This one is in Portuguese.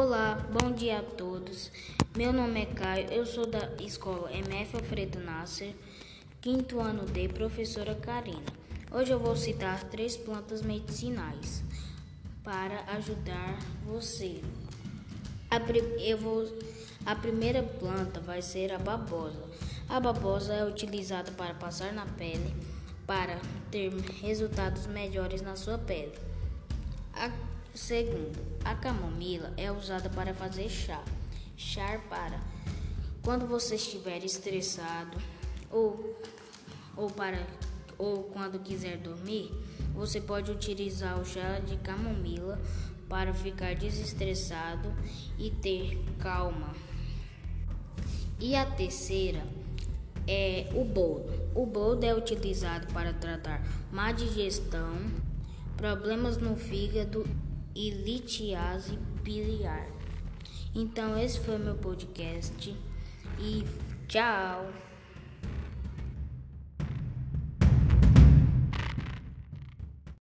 Olá, bom dia a todos. Meu nome é Caio, eu sou da escola MF Alfredo Nasser, quinto ano D, professora Karina. Hoje eu vou citar três plantas medicinais para ajudar você. A, eu vou, a primeira planta vai ser a babosa. A babosa é utilizada para passar na pele para ter resultados melhores na sua pele. A segundo, a camomila é usada para fazer chá. Chá para quando você estiver estressado ou, ou para ou quando quiser dormir, você pode utilizar o chá de camomila para ficar desestressado e ter calma. E a terceira é o boldo. O boldo é utilizado para tratar má digestão, problemas no fígado e litiase biliar. Então esse foi meu podcast e tchau.